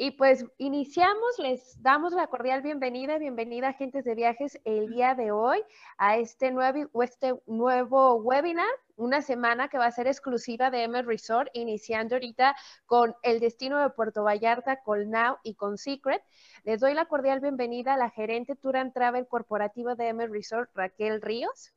Y pues iniciamos, les damos la cordial bienvenida, bienvenida agentes de viajes el día de hoy a este nuevo, este nuevo webinar, una semana que va a ser exclusiva de M Resort, iniciando ahorita con el destino de Puerto Vallarta, con Now y con Secret. Les doy la cordial bienvenida a la gerente Tour and Travel Corporativo de M Resort, Raquel Ríos.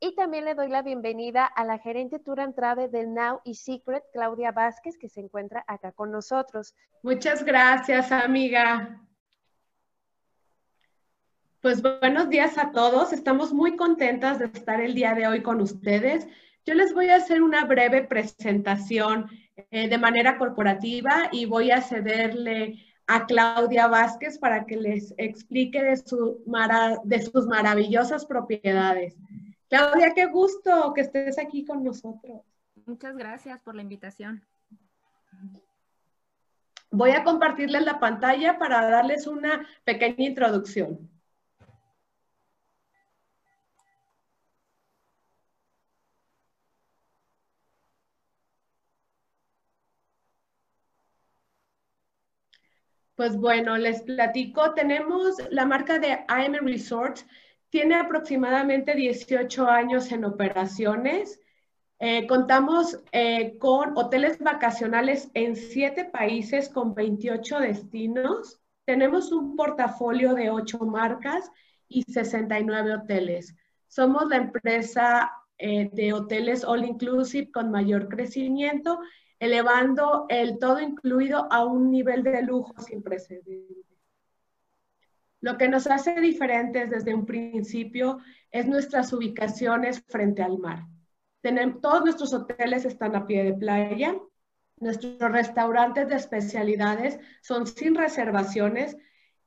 Y también le doy la bienvenida a la gerente Tour and del Now y Secret, Claudia Vázquez, que se encuentra acá con nosotros. Muchas gracias, amiga. Pues buenos días a todos. Estamos muy contentas de estar el día de hoy con ustedes. Yo les voy a hacer una breve presentación eh, de manera corporativa y voy a cederle a Claudia Vázquez para que les explique de, su de sus maravillosas propiedades. Claudia, qué gusto que estés aquí con nosotros. Muchas gracias por la invitación. Voy a compartirles la pantalla para darles una pequeña introducción. Pues bueno, les platico, tenemos la marca de AM Resorts tiene aproximadamente 18 años en operaciones. Eh, contamos eh, con hoteles vacacionales en siete países con 28 destinos. Tenemos un portafolio de 8 marcas y 69 hoteles. Somos la empresa eh, de hoteles all inclusive con mayor crecimiento, elevando el todo incluido a un nivel de lujo sin precedentes. Lo que nos hace diferentes desde un principio es nuestras ubicaciones frente al mar. Tenemos, todos nuestros hoteles están a pie de playa, nuestros restaurantes de especialidades son sin reservaciones,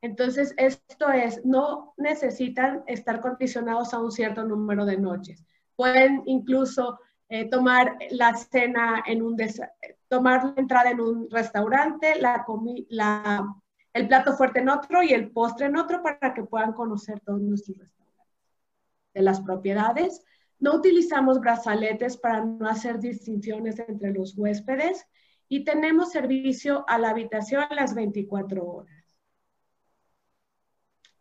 entonces esto es, no necesitan estar condicionados a un cierto número de noches. Pueden incluso eh, tomar la cena en un, tomar la entrada en un restaurante, la, la el plato fuerte en otro y el postre en otro para que puedan conocer todos nuestros restaurantes. De las propiedades, no utilizamos brazaletes para no hacer distinciones entre los huéspedes y tenemos servicio a la habitación las 24 horas.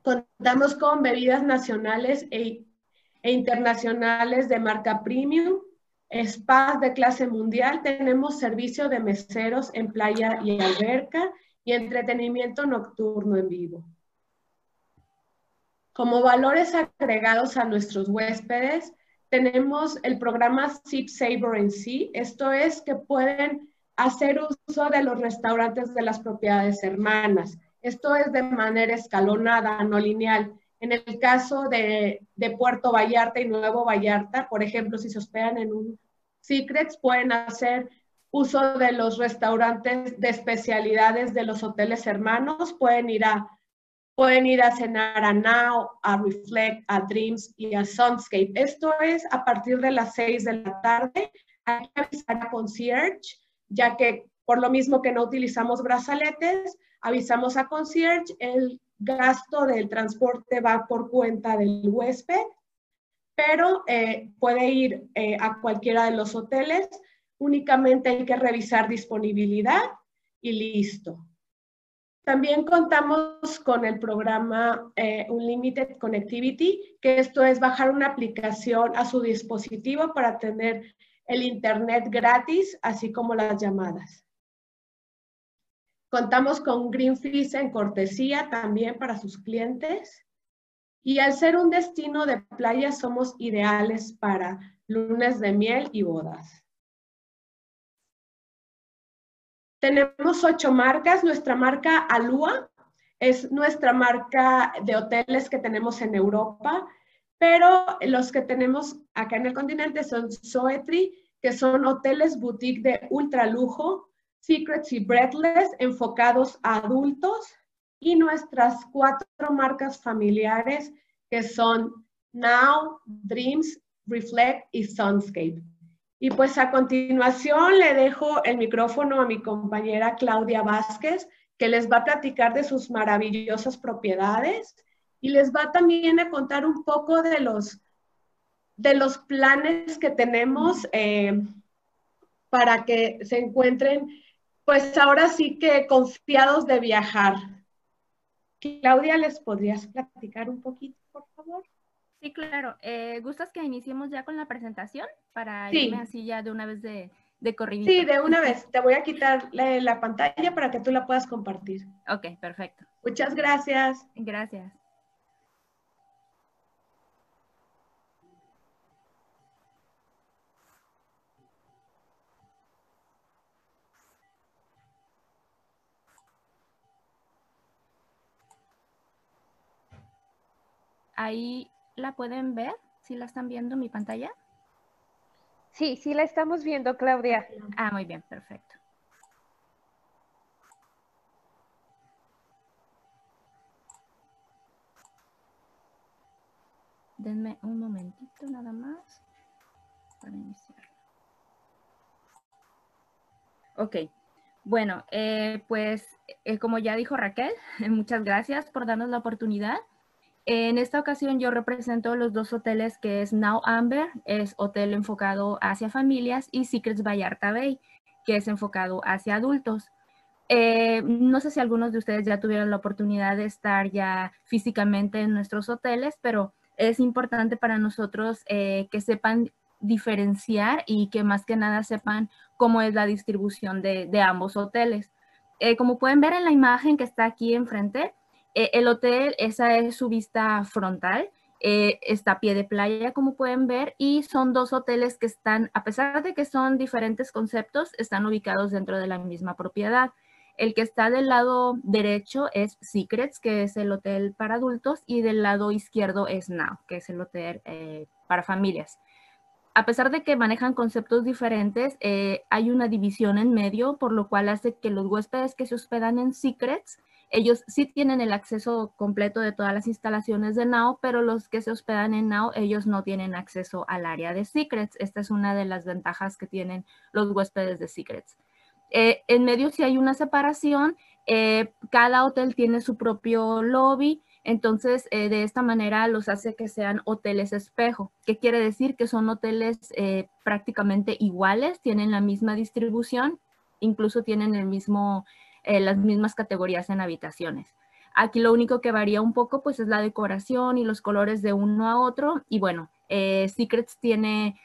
Contamos con bebidas nacionales e, e internacionales de marca premium, spas de clase mundial, tenemos servicio de meseros en playa y alberca y entretenimiento nocturno en vivo. Como valores agregados a nuestros huéspedes, tenemos el programa Sip Saver en sí. Esto es que pueden hacer uso de los restaurantes de las propiedades hermanas. Esto es de manera escalonada, no lineal. En el caso de, de, Puerto Vallarta y Nuevo Vallarta, por ejemplo, si se hospedan en un Secrets, pueden hacer uso de los restaurantes de especialidades de los hoteles hermanos, pueden ir a, pueden ir a cenar a Now, a Reflect, a Dreams y a Sunscape. Esto es a partir de las 6 de la tarde. Hay que avisar a concierge, ya que por lo mismo que no utilizamos brazaletes, avisamos a concierge, el gasto del transporte va por cuenta del huésped, pero eh, puede ir eh, a cualquiera de los hoteles únicamente hay que revisar disponibilidad y listo. También contamos con el programa eh, Unlimited Connectivity, que esto es bajar una aplicación a su dispositivo para tener el Internet gratis, así como las llamadas. Contamos con Greenfish en cortesía también para sus clientes. Y al ser un destino de playa, somos ideales para lunes de miel y bodas. Tenemos ocho marcas. Nuestra marca Alua es nuestra marca de hoteles que tenemos en Europa, pero los que tenemos acá en el continente son Soetri, que son hoteles boutique de ultra lujo, Secrets y Breathless enfocados a adultos y nuestras cuatro marcas familiares que son Now, Dreams, Reflect y Sunscape. Y pues a continuación le dejo el micrófono a mi compañera Claudia Vázquez, que les va a platicar de sus maravillosas propiedades y les va también a contar un poco de los, de los planes que tenemos eh, para que se encuentren pues ahora sí que confiados de viajar. Claudia, ¿les podrías platicar un poquito? Sí, claro. Eh, ¿Gustas que iniciemos ya con la presentación para irme así ya de una vez de, de Sí, de una vez. Te voy a quitar la, la, pantalla para que tú la puedas compartir. Ok, perfecto. Muchas gracias. Gracias. Ahí la pueden ver, si la están viendo en mi pantalla. Sí, sí la estamos viendo, Claudia. Ah, muy bien, perfecto. Denme un momentito nada más para iniciar. Ok, bueno, eh, pues eh, como ya dijo Raquel, muchas gracias por darnos la oportunidad. En esta ocasión yo represento los dos hoteles que es Now Amber, es hotel enfocado hacia familias, y Secrets Vallarta Bay, que es enfocado hacia adultos. Eh, no sé si algunos de ustedes ya tuvieron la oportunidad de estar ya físicamente en nuestros hoteles, pero es importante para nosotros eh, que sepan diferenciar y que más que nada sepan cómo es la distribución de, ambos hoteles. Eh, como pueden ver en la imagen que está aquí enfrente, eh, el hotel, esa es su vista frontal. Eh, está a pie de playa, como pueden ver, y son dos hoteles que están, a pesar de que son diferentes conceptos, están ubicados dentro de la misma propiedad. El que está del lado derecho es Secrets, que es el hotel para adultos, y del lado izquierdo es Now, que es el hotel eh, para familias. A pesar de que manejan conceptos diferentes, hay una división en medio, por lo cual hace que los huéspedes que se hospedan en Secrets ellos sí tienen el acceso completo de todas las instalaciones de Now, pero los que se hospedan en Now, ellos no tienen acceso al área de Secrets. Esta es una de las ventajas que tienen los huéspedes de Secrets. Eh, en medio sí hay una separación, eh, cada hotel tiene su propio lobby, entonces eh, de esta manera los hace que sean hoteles espejo. ¿Qué quiere decir? Que son hoteles prácticamente iguales, tienen la misma distribución, incluso tienen el mismo eh, las mismas categorías en habitaciones. Aquí lo único que varía un poco pues es la decoración y los colores de uno a otro. Y bueno, eh, Secrets tiene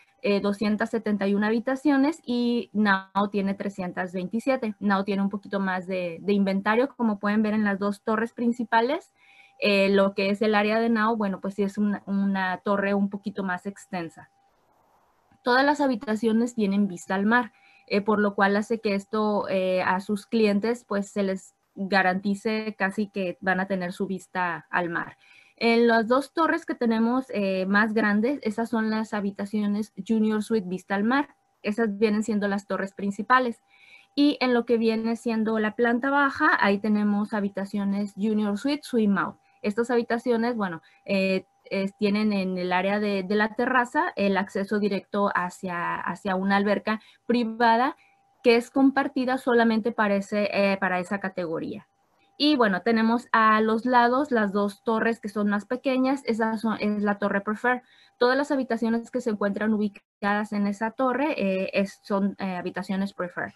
271 eh, habitaciones y Now tiene 327. Now tiene un poquito más de, inventario, como pueden ver en las dos torres principales. lo que es el área de Now, bueno, pues sí es una, una torre un poquito más extensa. Todas las habitaciones tienen vista al mar. Eh, por lo cual hace que esto eh, a sus clientes pues se les garantice casi que van a tener su vista al mar. En las dos torres que tenemos eh, más grandes, esas son las habitaciones Junior Suite Vista al Mar. Esas vienen siendo las torres principales. Y en lo que viene siendo la planta baja, ahí tenemos habitaciones Junior Suite, Suite Out. Estas habitaciones, bueno, tienen en el área de, la terraza el acceso directo hacia, hacia una alberca privada que es compartida solamente para, eh, para esa categoría. Y bueno, tenemos a los lados las dos torres que son más pequeñas, esa es la torre Prefer. Todas las habitaciones que se encuentran ubicadas en esa torre eh, son eh, habitaciones Prefer.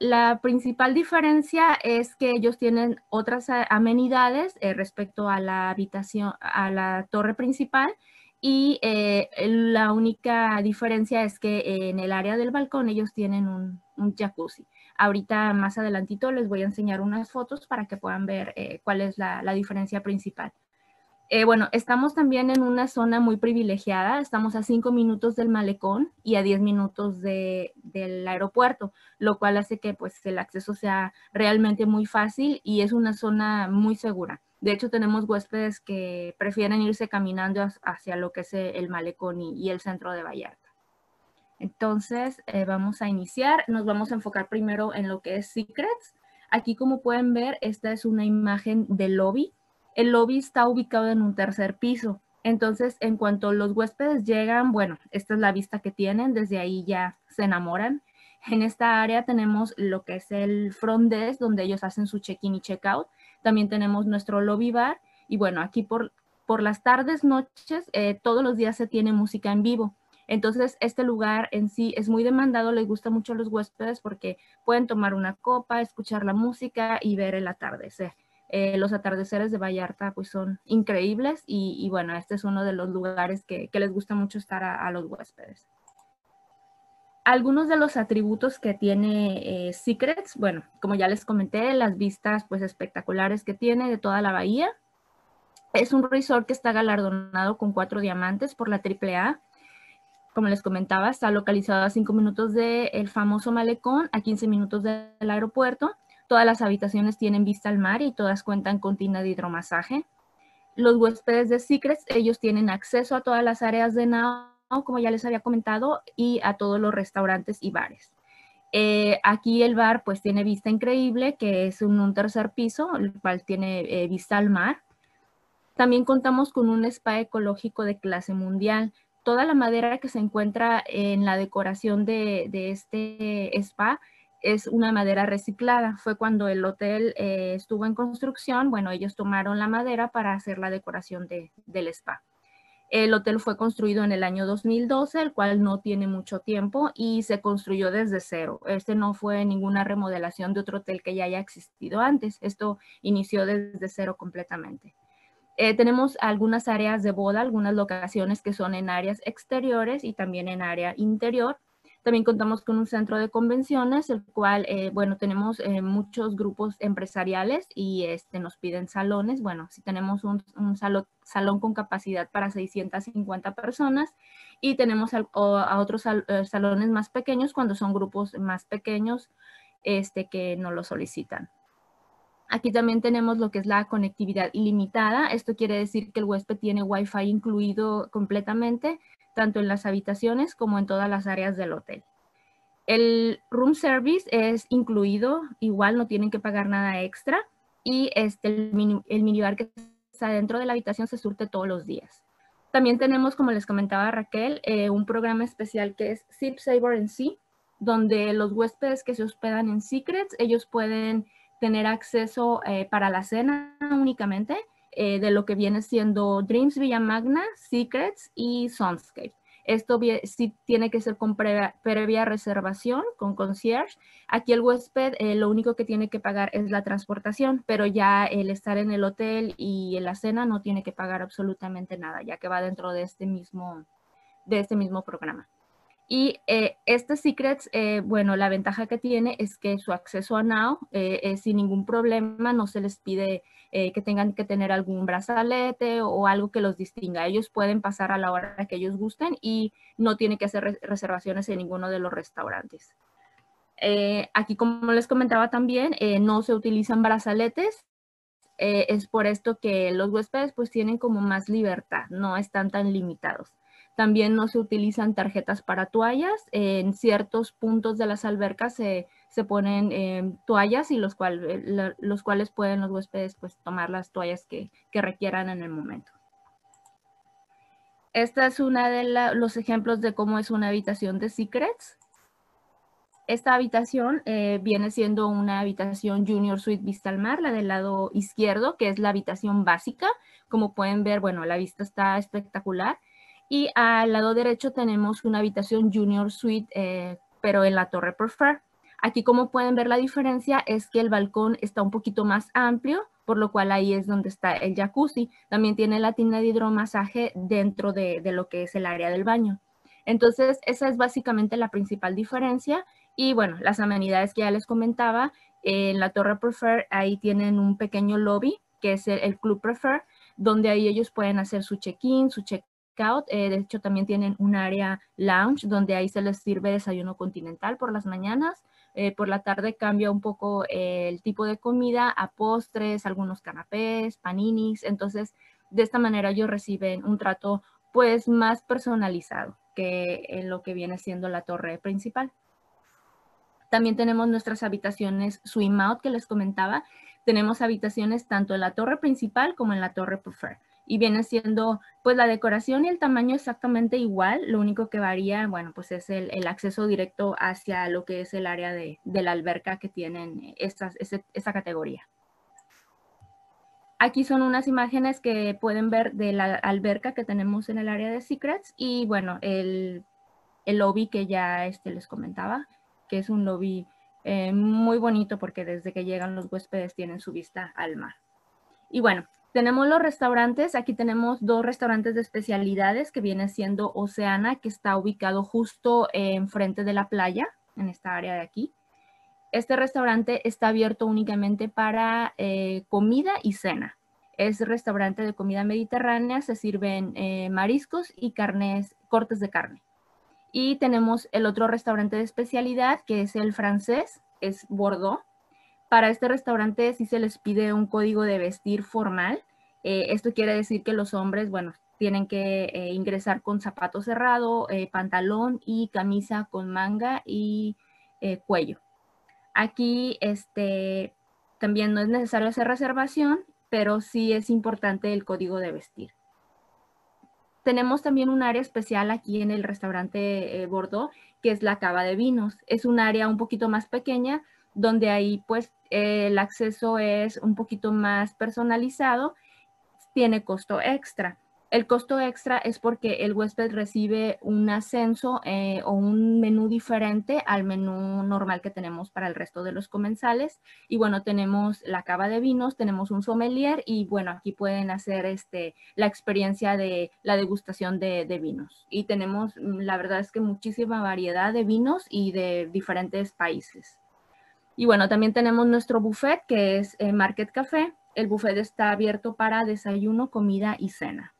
La principal diferencia es que ellos tienen otras amenidades eh, respecto a la habitación, a la torre principal y eh, la única diferencia es que en el área del balcón ellos tienen un, jacuzzi. Ahorita más adelantito les voy a enseñar unas fotos para que puedan ver eh, cuál es la diferencia principal. Eh, bueno, estamos también en una zona muy privilegiada, estamos a cinco minutos del malecón y a 10 minutos del aeropuerto, lo cual hace que pues, el acceso sea realmente muy fácil y es una zona muy segura. De hecho, tenemos huéspedes que prefieren irse caminando hacia lo que es el malecón y, el centro de Vallarta. Entonces, eh, vamos a iniciar. Nos vamos a enfocar primero en lo que es Secrets. Aquí, como pueden ver, esta es una imagen del lobby el lobby está ubicado en un tercer piso. Entonces, en cuanto los huéspedes llegan, bueno, esta es la vista que tienen, desde ahí ya se enamoran. En esta área tenemos lo que es el front desk, donde ellos hacen su check-in y check-out. También tenemos nuestro lobby bar. Y bueno, aquí por, por las tardes, noches, eh, todos los días se tiene música en vivo. Entonces, este lugar en sí es muy demandado, les gusta mucho a los huéspedes porque pueden tomar una copa, escuchar la música y ver el atardecer. Eh, los atardeceres de Vallarta pues son increíbles y, bueno, este es uno de los lugares que, les gusta mucho estar a, los huéspedes. Algunos de los atributos que tiene eh, Secrets, bueno, como ya les comenté, las vistas pues espectaculares que tiene de toda la bahía. Es un resort que está galardonado con cuatro diamantes por la AAA como les comentaba, está localizado a 5 minutos del famoso malecón, a 15 minutos del aeropuerto. Todas las habitaciones tienen vista al mar y todas cuentan con tina de hidromasaje. Los huéspedes de Secrets, ellos tienen acceso a todas las áreas de Now, como ya les había comentado, y a todos los restaurantes y bares. Eh, aquí el bar pues tiene vista increíble, que es un, tercer piso, el cual tiene eh, vista al mar. También contamos con un spa ecológico de clase mundial toda la madera que se encuentra en la decoración de, este spa es una madera reciclada. Fue cuando el hotel eh, estuvo en construcción, bueno, ellos tomaron la madera para hacer la decoración del spa. El hotel fue construido en el año 2012, el cual no tiene mucho tiempo y se construyó desde cero. Este no fue ninguna remodelación de otro hotel que ya haya existido antes. Esto inició desde cero completamente. Eh, tenemos algunas áreas de boda, algunas locaciones que son en áreas exteriores y también en área interior. También contamos con un centro de convenciones, el cual, eh, bueno, tenemos eh, muchos grupos empresariales y este, nos piden salones. Bueno, si tenemos un, salón, con capacidad para 650 personas y tenemos a, otros salones más pequeños cuando son grupos más pequeños este, que nos lo solicitan. Aquí también tenemos lo que es la conectividad ilimitada. Esto quiere decir que el huésped tiene Wi-Fi incluido completamente, tanto en las habitaciones como en todas las áreas del hotel. El room service es incluido, igual no tienen que pagar nada extra. Y este, el, minibar que está dentro de la habitación se surte todos los días. También tenemos, como les comentaba Raquel, eh, un programa especial que es Zip Saver en Sí, donde los huéspedes que se hospedan en Secrets, ellos pueden tener acceso eh, para la cena únicamente eh, de lo que viene siendo Dreams Villa Magna, Secrets y Sunscape. Esto sí tiene que ser con previa, reservación, con concierge. Aquí el huésped eh, lo único que tiene que pagar es la transportación, pero ya el estar en el hotel y en la cena no tiene que pagar absolutamente nada, ya que va dentro de este mismo, de este mismo programa. Y eh, este Secrets, eh, bueno, la ventaja que tiene es que su acceso a Now eh, es sin ningún problema, no se les pide que tengan que tener algún brazalete o algo que los distinga. Ellos pueden pasar a la hora que ellos gusten y no tienen que hacer reservaciones en ninguno de los restaurantes. aquí, como les comentaba también, no se utilizan brazaletes. es por esto que los huéspedes pues tienen como más libertad, no están tan limitados. También no se utilizan tarjetas para toallas. En ciertos puntos de las albercas se, ponen em, toallas y los, eh, los cuales pueden los huéspedes pues, tomar las toallas que, requieran en el momento. Esta es una de los ejemplos de cómo es una habitación de Secrets. Esta habitación eh, viene siendo una habitación Junior Suite Vista al Mar, la del lado izquierdo, que es la habitación básica. Como pueden ver, bueno, la vista está espectacular. Y al lado derecho tenemos una habitación Junior Suite, eh, pero en la Torre Prefer. Aquí como pueden ver la diferencia es que el balcón está un poquito más amplio, por lo cual ahí es donde está el jacuzzi. También tiene la tina de hidromasaje dentro de, lo que es el área del baño. Entonces, esa es básicamente la principal diferencia. Y bueno, las amenidades que ya les comentaba, en la Torre Prefer ahí tienen un pequeño lobby, que es el, el Club Prefer, donde ahí ellos pueden hacer su check-in, su check eh, de hecho, también tienen un área lounge donde ahí se les sirve desayuno continental por las mañanas. Eh, por la tarde cambia un poco eh, el tipo de comida a postres, algunos canapés, paninis. Entonces, de esta manera ellos reciben un trato pues más personalizado que lo que viene siendo la torre principal. También tenemos nuestras habitaciones swim out que les comentaba. Tenemos habitaciones tanto en la torre principal como en la torre prefer y viene siendo pues la decoración y el tamaño exactamente igual, lo único que varía, bueno, pues es el, acceso directo hacia lo que es el área de, la alberca que tienen esta, esa categoría. Aquí son unas imágenes que pueden ver de la alberca que tenemos en el área de Secrets y bueno, el el lobby que ya este, les comentaba, que es un lobby eh, muy bonito porque desde que llegan los huéspedes tienen su vista al mar. Y bueno, tenemos los restaurantes. Aquí tenemos dos restaurantes de especialidades que viene siendo Oceana, que está ubicado justo enfrente de la playa, en esta área de aquí. Este restaurante está abierto únicamente para eh, comida y cena. Es restaurante de comida mediterránea, se sirven eh, mariscos y carnes, cortes de carne. Y tenemos el otro restaurante de especialidad, que es el francés, es Bordeaux. Para este restaurante sí se les pide un código de vestir formal. Eh, esto quiere decir que los hombres, bueno, tienen que eh, ingresar con zapato cerrado, eh, pantalón y camisa con manga y cuello. Aquí este, también no es necesario hacer reservación, pero sí es importante el código de vestir. Tenemos también un área especial aquí en el restaurante Bordeaux, que es la cava de vinos. Es un área un poquito más pequeña, donde ahí pues el acceso es un poquito más personalizado, tiene costo extra. El costo extra es porque el huésped recibe un ascenso eh, o un menú diferente al menú normal que tenemos para el resto de los comensales. Y bueno, tenemos la cava de vinos, tenemos un sommelier y bueno, aquí pueden hacer este, la experiencia de la degustación de, vinos. Y tenemos, mm, la verdad es que muchísima variedad de vinos y de diferentes países. Y bueno, también tenemos nuestro buffet que es eh, Market Café. El buffet está abierto para desayuno, comida y cena.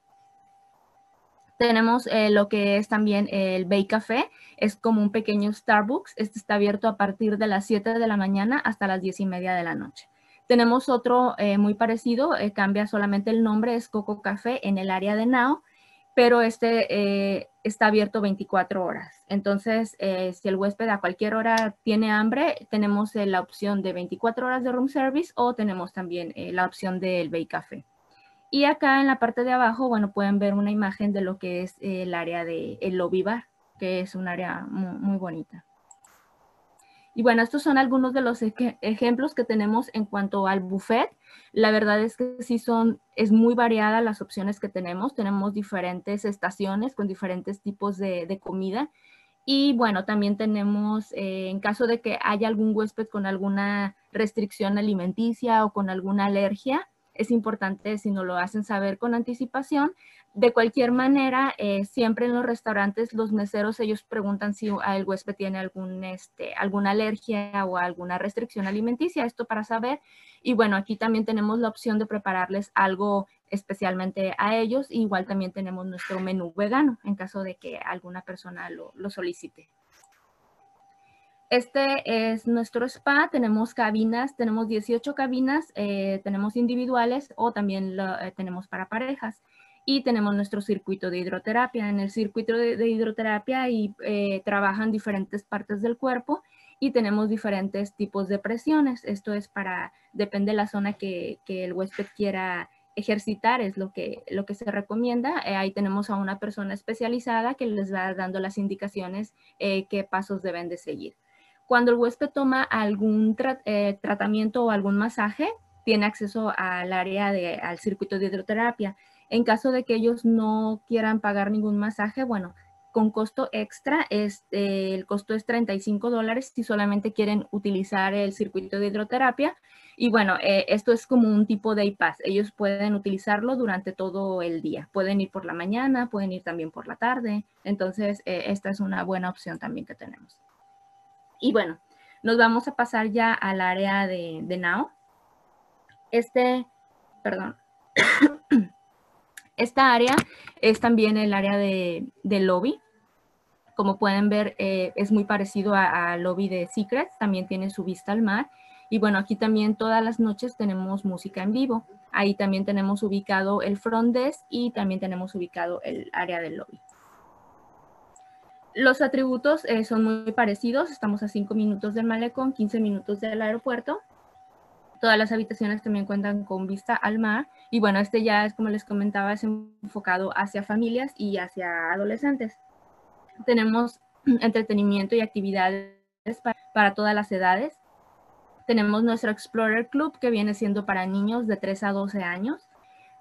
Tenemos eh, lo que es también el Bay Café, es como un pequeño Starbucks. Este está abierto a partir de las 7 de la mañana hasta las 10 y media de la noche. Tenemos otro eh, muy parecido, cambia solamente el nombre, es Coco Café en el área de Nao, pero este está abierto 24 horas. Entonces, si el huésped a cualquier hora tiene hambre, tenemos la opción de 24 horas de room service o tenemos también la opción del Bay Café. Y acá en la parte de abajo, bueno, pueden ver una imagen de lo que es el área de el lobby bar, que es un área muy, bonita. Y bueno, estos son algunos de los ejemplos que tenemos en cuanto al buffet. La verdad es que sí son, es muy variada las opciones que tenemos. Tenemos diferentes estaciones con diferentes tipos de, comida. Y bueno, también tenemos, eh, en caso de que haya algún huésped con alguna restricción alimenticia o con alguna alergia, es importante si nos lo hacen saber con anticipación. De cualquier manera, eh, siempre en los restaurantes los meseros ellos preguntan si el huésped tiene algún, este, alguna alergia o alguna restricción alimenticia, esto para saber. Y bueno, aquí también tenemos la opción de prepararles algo especialmente a ellos. Igual también tenemos nuestro menú vegano en caso de que alguna persona lo, lo solicite. Este es nuestro spa, tenemos cabinas, tenemos 18 cabinas, eh, tenemos individuales o también eh, tenemos para parejas. Y tenemos nuestro circuito de hidroterapia. En el circuito de, hidroterapia y, eh, trabajan diferentes partes del cuerpo y tenemos diferentes tipos de presiones. Esto es para, depende de la zona que, el huésped quiera ejercitar, es lo que, lo que se recomienda. ahí tenemos a una persona especializada que les va dando las indicaciones qué pasos deben de seguir. Cuando el huésped toma algún eh, tratamiento o algún masaje, tiene acceso al área de, al circuito de hidroterapia. En caso de que ellos no quieran pagar ningún masaje, bueno, con costo extra, este, el costo es 35 dólares si solamente quieren utilizar el circuito de hidroterapia. Y bueno, eh, esto es como un tipo de iPass. Ellos pueden utilizarlo durante todo el día. Pueden ir por la mañana, pueden ir también por la tarde. Entonces, eh, esta es una buena opción también que tenemos. Y bueno, nos vamos a pasar ya al área de, Now. Este, perdón. Esta área es también el área de, lobby. Como pueden ver, eh, es muy parecido al lobby de Secrets. También tiene su vista al mar. Y bueno, aquí también todas las noches tenemos música en vivo. Ahí también tenemos ubicado el front desk y también tenemos ubicado el área del lobby. Los atributos eh, son muy parecidos, estamos a 5 minutos del malecón, 15 minutos del aeropuerto. Todas las habitaciones también cuentan con vista al mar y bueno, este ya es como les comentaba, es enfocado hacia familias y hacia adolescentes. Tenemos entretenimiento y actividades para, todas las edades. Tenemos nuestro Explorer Club que viene siendo para niños de 3 a 12 años.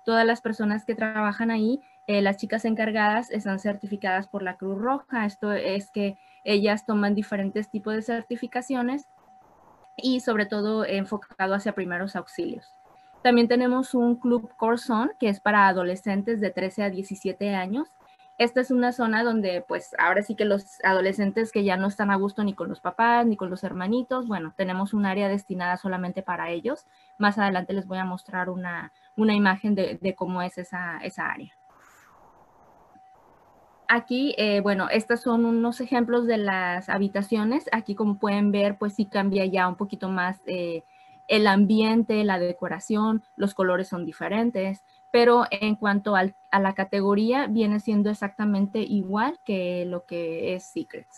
Todas las personas que trabajan ahí las chicas encargadas están certificadas por la Cruz Roja. Esto es que ellas toman diferentes tipos de certificaciones y sobre todo enfocado hacia primeros auxilios. También tenemos un club Corson que es para adolescentes de 13 a 17 años. Esta es una zona donde pues ahora sí que los adolescentes que ya no están a gusto ni con los papás ni con los hermanitos, bueno, tenemos un área destinada solamente para ellos. Más adelante les voy a mostrar una, imagen de, de, cómo es esa, esa área. Aquí, eh, bueno, estos son unos ejemplos de las habitaciones. Aquí, como pueden ver, pues sí cambia ya un poquito más eh, el ambiente, la decoración, los colores son diferentes, pero en cuanto a la categoría, viene siendo exactamente igual que lo que es Secrets.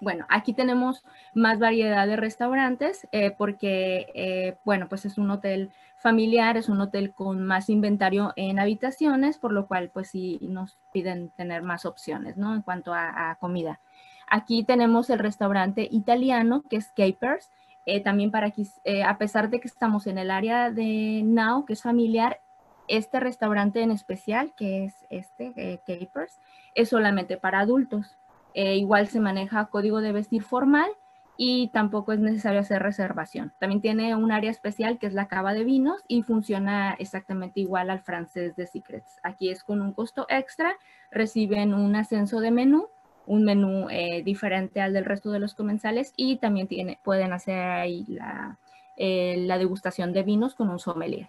Bueno, aquí tenemos más variedad de restaurantes eh, porque, bueno, pues es un hotel familiar, es un hotel con más inventario en habitaciones, por lo cual pues sí nos piden tener más opciones, ¿no? En cuanto a, comida. Aquí tenemos el restaurante italiano, que es Capers. Eh, también para aquí, eh, a pesar de que estamos en el área de Now, que es familiar, este restaurante en especial, que es este, eh, Capers, es solamente para adultos. igual se maneja código de vestir formal y tampoco es necesario hacer reservación. También tiene un área especial que es la cava de vinos y funciona exactamente igual al francés de Secrets. Aquí es con un costo extra, reciben un ascenso de menú, un menú eh, diferente al del resto de los comensales y también tiene, pueden hacer ahí la, eh, la degustación de vinos con un sommelier.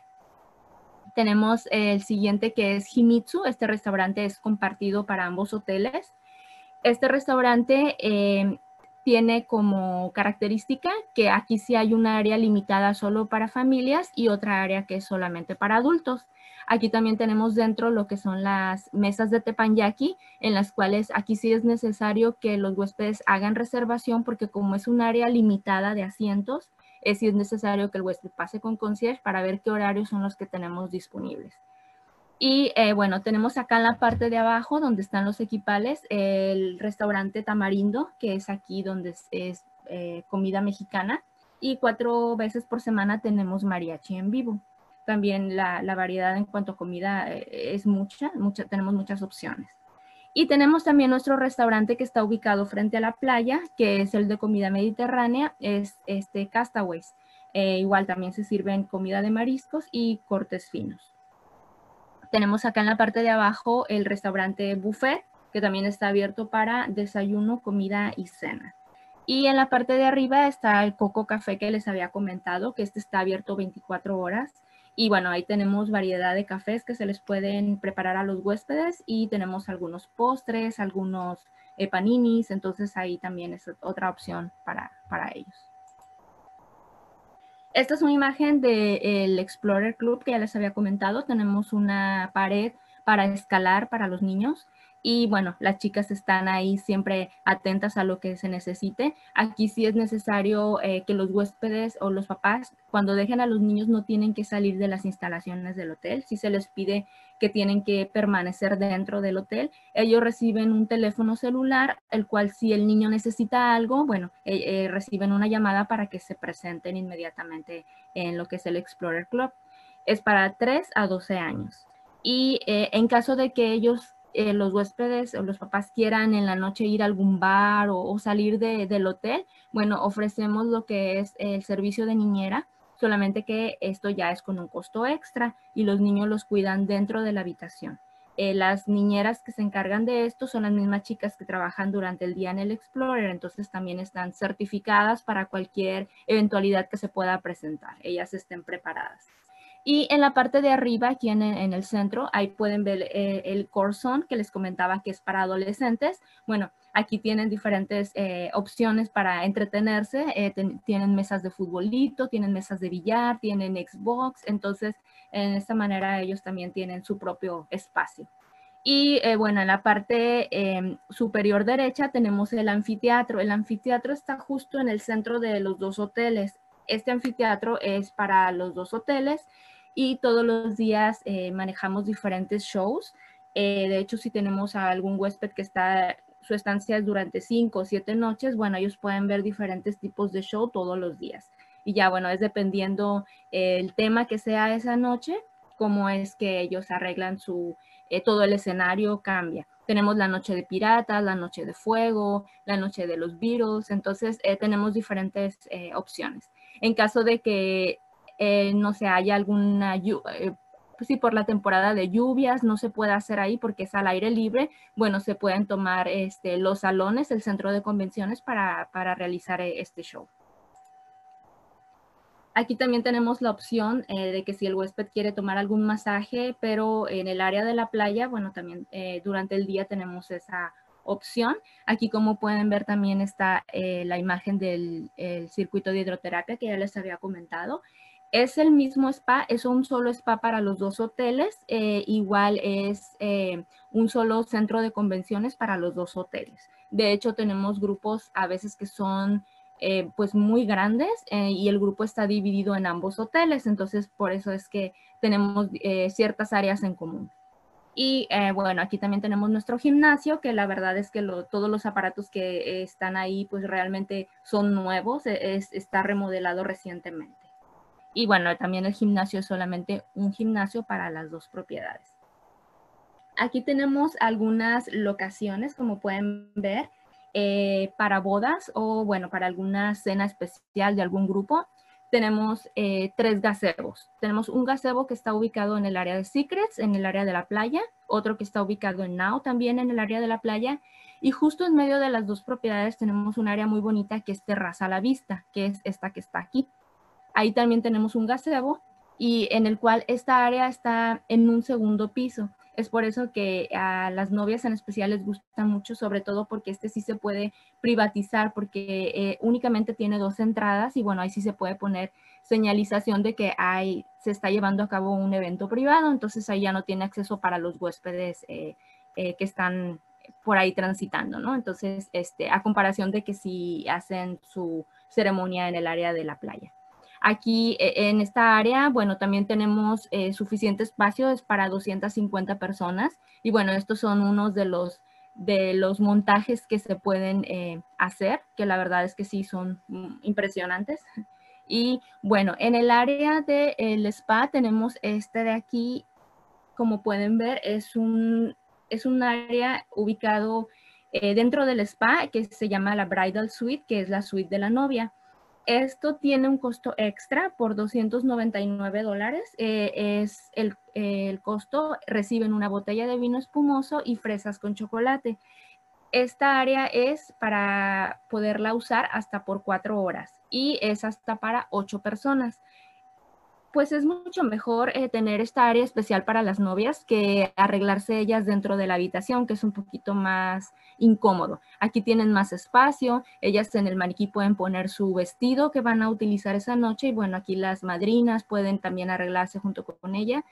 Tenemos el siguiente que es Himitsu. Este restaurante es compartido para ambos hoteles. Este restaurante eh, tiene como característica que aquí sí hay un área limitada solo para familias y otra área que es solamente para adultos. Aquí también tenemos dentro lo que son las mesas de tepanyaki, en las cuales aquí sí es necesario que los huéspedes hagan reservación porque como es un área limitada de asientos, es sí es necesario que el huésped pase con concierge para ver qué horarios son los que tenemos disponibles. Y eh, bueno, tenemos acá en la parte de abajo donde están los equipales, el restaurante Tamarindo, que es aquí donde es, eh, comida mexicana. Y cuatro veces por semana tenemos mariachi en vivo. También la, variedad en cuanto a comida eh, es mucha, mucha, tenemos muchas opciones. Y tenemos también nuestro restaurante que está ubicado frente a la playa, que es el de comida mediterránea, es este Castaways. igual también se sirven comida de mariscos y cortes finos. Tenemos acá en la parte de abajo el restaurante buffet, que también está abierto para desayuno, comida y cena. Y en la parte de arriba está el Coco Café que les había comentado, que este está abierto 24 horas. Y bueno, ahí tenemos variedad de cafés que se les pueden preparar a los huéspedes y tenemos algunos postres, algunos eh, paninis, entonces ahí también es otra opción para, para ellos. Esta es una imagen del Explorer Club que ya les había comentado. Tenemos una pared para escalar para los niños y bueno, las chicas están ahí siempre atentas a lo que se necesite. Aquí sí es necesario eh, que los huéspedes o los papás, cuando dejen a los niños, no tienen que salir de las instalaciones del hotel. Si se les pide que tienen que permanecer dentro del hotel, ellos reciben un teléfono celular, el cual si el niño necesita algo, bueno, eh, eh, reciben una llamada para que se presenten inmediatamente en lo que es el Explorer Club. Es para 3 a 12 años. Y en caso de que ellos eh, los huéspedes o los papás quieran en la noche ir a algún bar o, salir del hotel, bueno, ofrecemos lo que es el servicio de niñera, solamente que esto ya es con un costo extra y los niños los cuidan dentro de la habitación. Eh, las niñeras que se encargan de esto son las mismas chicas que trabajan durante el día en el Explorer, entonces también están certificadas para cualquier eventualidad que se pueda presentar. Ellas estén preparadas. Y en la parte de arriba, aquí en, el centro, ahí pueden ver eh, el Corson que les comentaba que es para adolescentes. Bueno, aquí tienen diferentes eh, opciones para entretenerse. Eh, tienen mesas de futbolito, tienen mesas de billar, tienen Xbox. Entonces, en esta manera ellos también tienen su propio espacio. Y bueno, en la parte em, superior derecha tenemos el anfiteatro. El anfiteatro está justo en el centro de los dos hoteles. Este anfiteatro es para los dos hoteles y todos los días eh, manejamos diferentes shows. Eh, de hecho, si tenemos a algún huésped que está, su estancia es durante cinco o siete noches, bueno, ellos pueden ver diferentes tipos de show todos los días. Y ya, bueno, es dependiendo el tema que sea esa noche, cómo es que ellos arreglan su, eh, todo el escenario cambia. Tenemos la noche de piratas, la noche de fuego, la noche de los virus, entonces eh, tenemos diferentes eh, opciones. En caso de que no se haya alguna, pues sí, por la temporada de lluvias no se puede hacer ahí porque es al aire libre, bueno, se pueden tomar este, los salones, el centro de convenciones para, para realizar este show. Aquí también tenemos la opción eh, de que si el huésped quiere tomar algún masaje, pero en el área de la playa, bueno, también eh, durante el día tenemos esa opción. Aquí como pueden ver también está eh, la imagen del circuito de hidroterapia que ya les había comentado. Es el mismo spa, es un solo spa para los dos hoteles, igual es un solo centro de convenciones para los dos hoteles. De hecho, tenemos grupos a veces que son eh, pues muy grandes eh, y el grupo está dividido en ambos hoteles, entonces por eso es que tenemos eh, ciertas áreas en común. Y bueno, aquí también tenemos nuestro gimnasio, que la verdad es que todos los aparatos que están ahí pues realmente son nuevos, e, está remodelado recientemente. Y bueno, también el gimnasio es solamente un gimnasio para las dos propiedades. Aquí tenemos algunas locaciones, como pueden ver. Eh, para bodas o, bueno, para alguna cena especial de algún grupo, tenemos eh, tres gazebos. Tenemos un gazebo que está ubicado en el área de Secrets, en el área de la playa, otro que está ubicado en Now, también en el área de la playa, y justo en medio de las dos propiedades tenemos un área muy bonita que es terraza a la vista, que es esta que está aquí. Ahí también tenemos un gazebo y en el cual esta área está en un segundo piso. Es por eso que a las novias en especial les gusta mucho, sobre todo porque este sí se puede privatizar porque eh, únicamente tiene dos entradas y bueno, ahí sí se puede poner señalización de que hay, se está llevando a cabo un evento privado, entonces ahí ya no tiene acceso para los huéspedes eh, eh, que están por ahí transitando, ¿no? Entonces, este, a comparación de que si hacen su ceremonia en el área de la playa. Aquí e, en esta área, bueno, también tenemos eh, suficiente espacio para 250 personas y bueno, estos son unos de los, de los montajes que se pueden eh, hacer, que la verdad es que sí son mm, impresionantes. Y bueno, en el área del spa tenemos este de aquí, como pueden ver, es un, es un área ubicado eh, dentro del spa que se llama la Bridal Suite, que es la suite de la novia. Esto tiene un costo extra por 299 dólares. Eh, es el, el, costo, reciben una botella de vino espumoso y fresas con chocolate. Esta área es para poderla usar hasta por cuatro horas y es hasta para ocho personas pues es mucho mejor eh, tener esta área especial para las novias que arreglarse ellas dentro de la habitación, que es un poquito más incómodo. Aquí tienen más espacio, ellas en el maniquí pueden poner su vestido que van a utilizar esa noche y bueno, aquí las madrinas pueden también arreglarse junto con ella.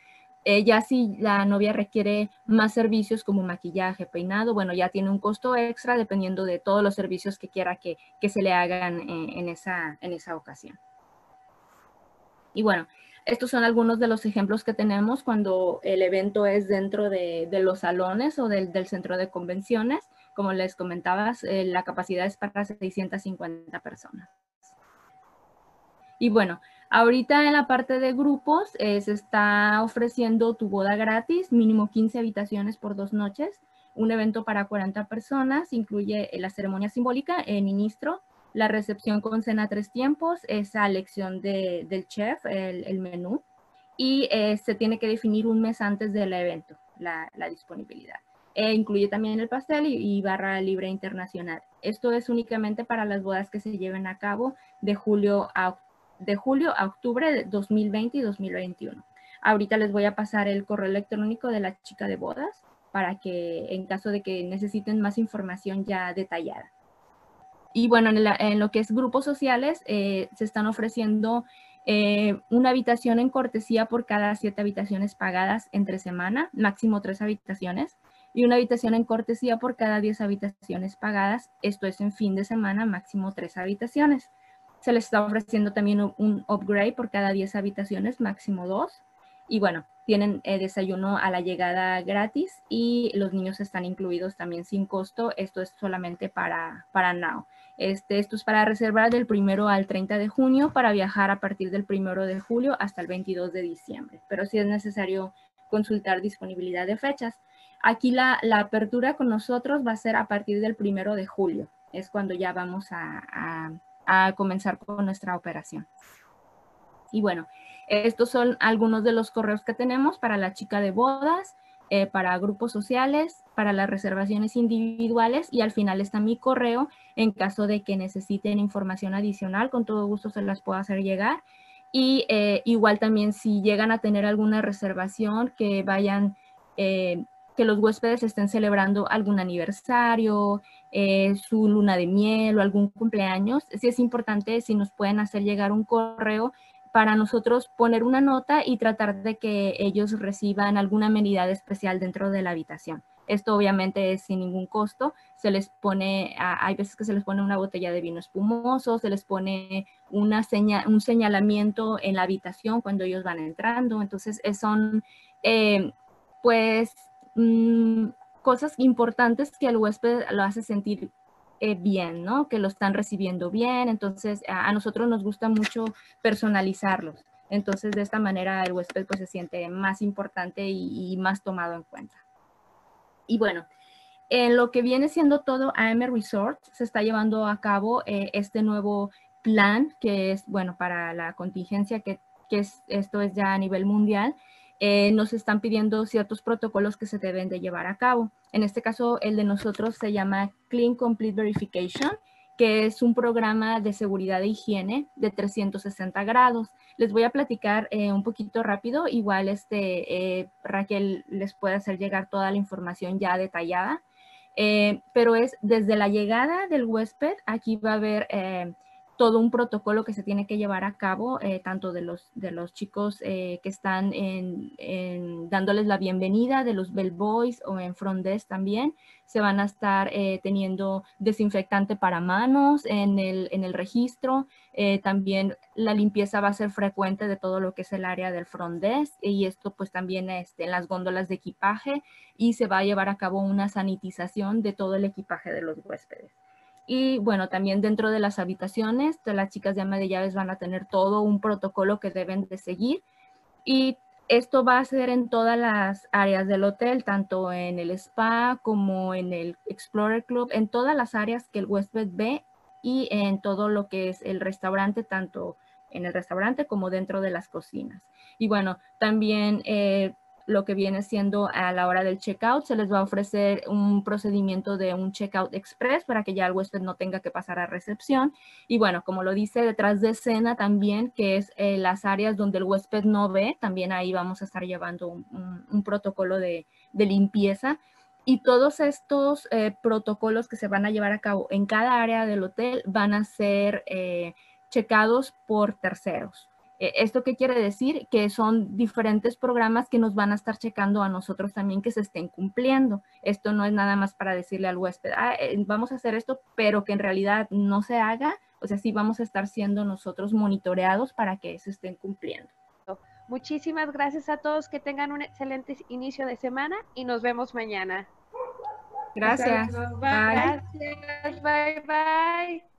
Eh, ya si la novia requiere más servicios como maquillaje, peinado, bueno, ya tiene un costo extra dependiendo de todos los servicios que quiera que, se le hagan eh, en, esa, en esa ocasión. Y bueno, estos son algunos de los ejemplos que tenemos cuando el evento es dentro de, los salones o del, centro de convenciones. Como les comentabas, eh, la capacidad es para 650 personas. Y bueno, ahorita en la parte de grupos eh, se está ofreciendo tu boda gratis, mínimo 15 habitaciones por dos noches. Un evento para 40 personas, incluye la ceremonia simbólica, el ministro, la recepción con cena tres tiempos, esa elección del chef, el, menú, y eh, se tiene que definir un mes antes del evento, la, disponibilidad. E incluye también el pastel y, barra libre internacional. Esto es únicamente para las bodas que se lleven a cabo de julio a, de julio a octubre de 2020 y 2021. Ahorita les voy a pasar el correo electrónico de la chica de bodas para que en caso de que necesiten más información ya detallada. Y bueno, en, lo que es grupos sociales, eh, se están ofreciendo eh, una habitación en cortesía por cada siete habitaciones pagadas entre semana, máximo tres habitaciones, y una habitación en cortesía por cada diez habitaciones pagadas, esto es en fin de semana, máximo tres habitaciones. Se les está ofreciendo también un, upgrade por cada diez habitaciones, máximo dos. Y bueno, tienen eh, desayuno a la llegada gratis y los niños están incluidos también sin costo. Esto es solamente para, para Now. Este, esto es para reservar del primero al 30 de junio para viajar a partir del primero de julio hasta el 22 de diciembre, pero sí es necesario consultar disponibilidad de fechas. Aquí la, apertura con nosotros va a ser a partir del primero de julio, es cuando ya vamos a comenzar con nuestra operación. Y bueno, estos son algunos de los correos que tenemos para la chica de bodas, eh, para grupos sociales, para las reservaciones individuales y al final está mi correo en caso de que necesiten información adicional, con todo gusto se las puedo hacer llegar. Y eh, igual también si llegan a tener alguna reservación, que vayan, eh, que los huéspedes estén celebrando algún aniversario, su luna de miel o algún cumpleaños, sí es importante si nos pueden hacer llegar un correo para nosotros poner una nota y tratar de que ellos reciban alguna amenidad especial dentro de la habitación. Esto obviamente es sin ningún costo. Se les pone, hay veces que se les pone una botella de vino espumoso, se les pone una seña, un señalamiento en la habitación cuando ellos van entrando. Entonces son, eh, pues, mm, cosas importantes que el huésped lo hace sentir eh, bien, ¿no? Que lo están recibiendo bien. Entonces, a, nosotros nos gusta mucho personalizarlos. Entonces, de esta manera el huésped pues se siente más importante y, más tomado en cuenta. Y bueno, en lo que viene siendo todo AM Resort, se está llevando a cabo eh, este nuevo plan que es, bueno, para la contingencia que, que es, esto es ya a nivel mundial, eh, nos están pidiendo ciertos protocolos que se deben de llevar a cabo. En este caso, el de nosotros se llama Clean Complete Verification, que es un programa de seguridad e higiene de 360 grados. Les voy a platicar eh, un poquito rápido, igual este, eh, Raquel les puede hacer llegar toda la información ya detallada, pero es desde la llegada del huésped, aquí va a haber todo un protocolo que se tiene que llevar a cabo, eh, tanto de los, de los chicos eh, que están en, dándoles la bienvenida, de los bellboys o en front desk también. Se van a estar eh, teniendo desinfectante para manos en el, en el registro. también la limpieza va a ser frecuente de todo lo que es el área del front desk y esto pues también este, en las góndolas de equipaje y se va a llevar a cabo una sanitización de todo el equipaje de los huéspedes. Y bueno, también dentro de las habitaciones, las chicas de ama de llaves van a tener todo un protocolo que deben de seguir. Y esto va a ser en todas las áreas del hotel, tanto en el spa como en el Explorer Club, en todas las áreas que el huésped ve y en todo lo que es el restaurante, tanto en el restaurante como dentro de las cocinas. Y bueno, también eh, lo que viene siendo a la hora del checkout. Se les va a ofrecer un procedimiento de un checkout express para que ya el huésped no tenga que pasar a recepción. Y bueno, como lo dice detrás de escena también, que es eh, las áreas donde el huésped no ve, también ahí vamos a estar llevando un, protocolo de, limpieza. Y todos estos eh, protocolos que se van a llevar a cabo en cada área del hotel van a ser eh, checados por terceros. Eh, ¿Esto qué quiere decir? Que son diferentes programas que nos van a estar checando a nosotros también que se estén cumpliendo. Esto no es nada más para decirle al huésped, ah, eh, vamos a hacer esto, pero que en realidad no se haga. O sea, sí vamos a estar siendo nosotros monitoreados para que se estén cumpliendo. Muchísimas gracias a todos, que tengan un excelente inicio de semana y nos vemos mañana. Gracias. Bye. Gracias. Bye, bye.